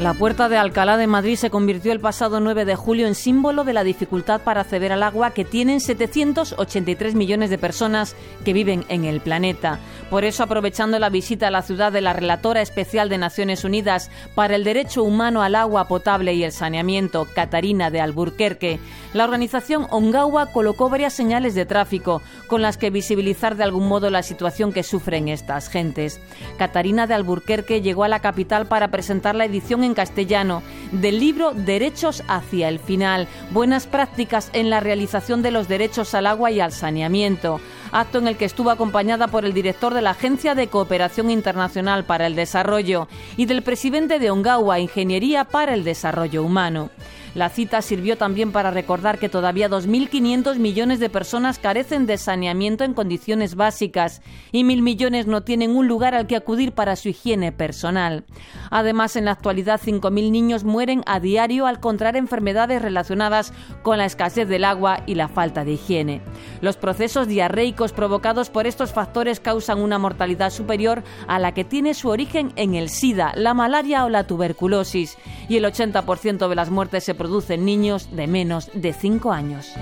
La puerta de Alcalá de Madrid se convirtió el pasado 9 de julio en símbolo de la dificultad para acceder al agua que tienen 783 millones de personas que viven en el planeta. Por eso, aprovechando la visita a la ciudad de la relatora especial de Naciones Unidas para el derecho humano al agua potable y el saneamiento, Catarina de Alburquerque, la organización Ongawa colocó varias señales de tráfico con las que visibilizar de algún modo la situación que sufren estas gentes. Catarina de Alburquerque llegó a la capital para presentar la edición en castellano del libro Derechos hacia el final, buenas prácticas en la realización de los derechos al agua y al saneamiento, acto en el que estuvo acompañada por el director de la Agencia de Cooperación Internacional para el Desarrollo y del presidente de Ongawa Ingeniería para el Desarrollo Humano. La cita sirvió también para recordar que todavía 2.500 millones de personas carecen de saneamiento en condiciones básicas y mil millones no tienen un lugar al que acudir para su higiene personal. Además, en la actualidad, 5.000 niños mueren a diario al contraer enfermedades relacionadas con la escasez del agua y la falta de higiene. Los procesos diarreicos provocados por estos factores causan una mortalidad superior a la que tiene su origen en el SIDA, la malaria o la tuberculosis, y el 80% de las muertes se producen niños de menos de 5 años.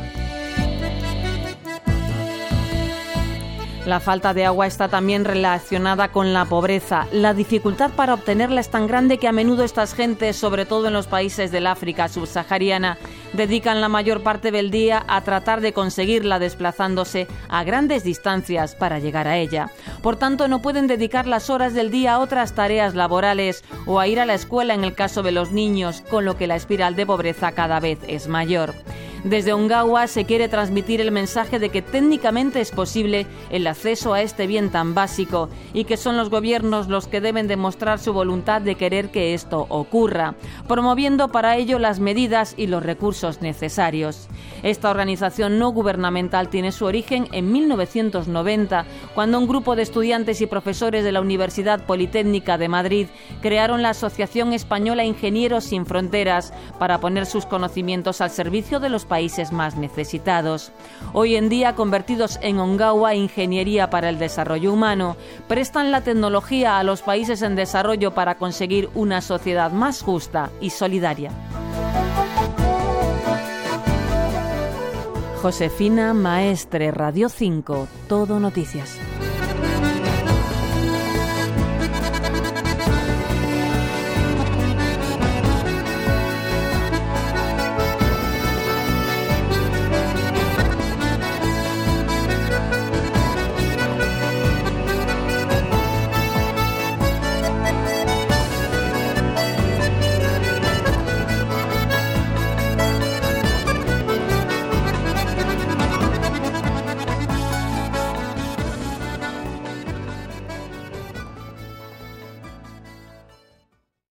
La falta de agua está también relacionada con la pobreza. La dificultad para obtenerla es tan grande que a menudo estas gentes, sobre todo en los países del África subsahariana, dedican la mayor parte del día a tratar de conseguirla desplazándose a grandes distancias para llegar a ella. Por tanto, no pueden dedicar las horas del día a otras tareas laborales o a ir a la escuela en el caso de los niños, con lo que la espiral de pobreza cada vez es mayor. Desde Ongawa se quiere transmitir el mensaje de que técnicamente es posible el acceso a este bien tan básico y que son los gobiernos los que deben demostrar su voluntad de querer que esto ocurra, promoviendo para ello las medidas y los recursos necesarios. Esta organización no gubernamental tiene su origen en 1990, cuando un grupo de estudiantes y profesores de la Universidad Politécnica de Madrid crearon la Asociación Española Ingenieros Sin Fronteras para poner sus conocimientos al servicio de los países más necesitados. Hoy en día, convertidos en Ongawa Ingeniería para el Desarrollo Humano, prestan la tecnología a los países en desarrollo para conseguir una sociedad más justa y solidaria. Josefina Maestre, Radio 5, Todo Noticias.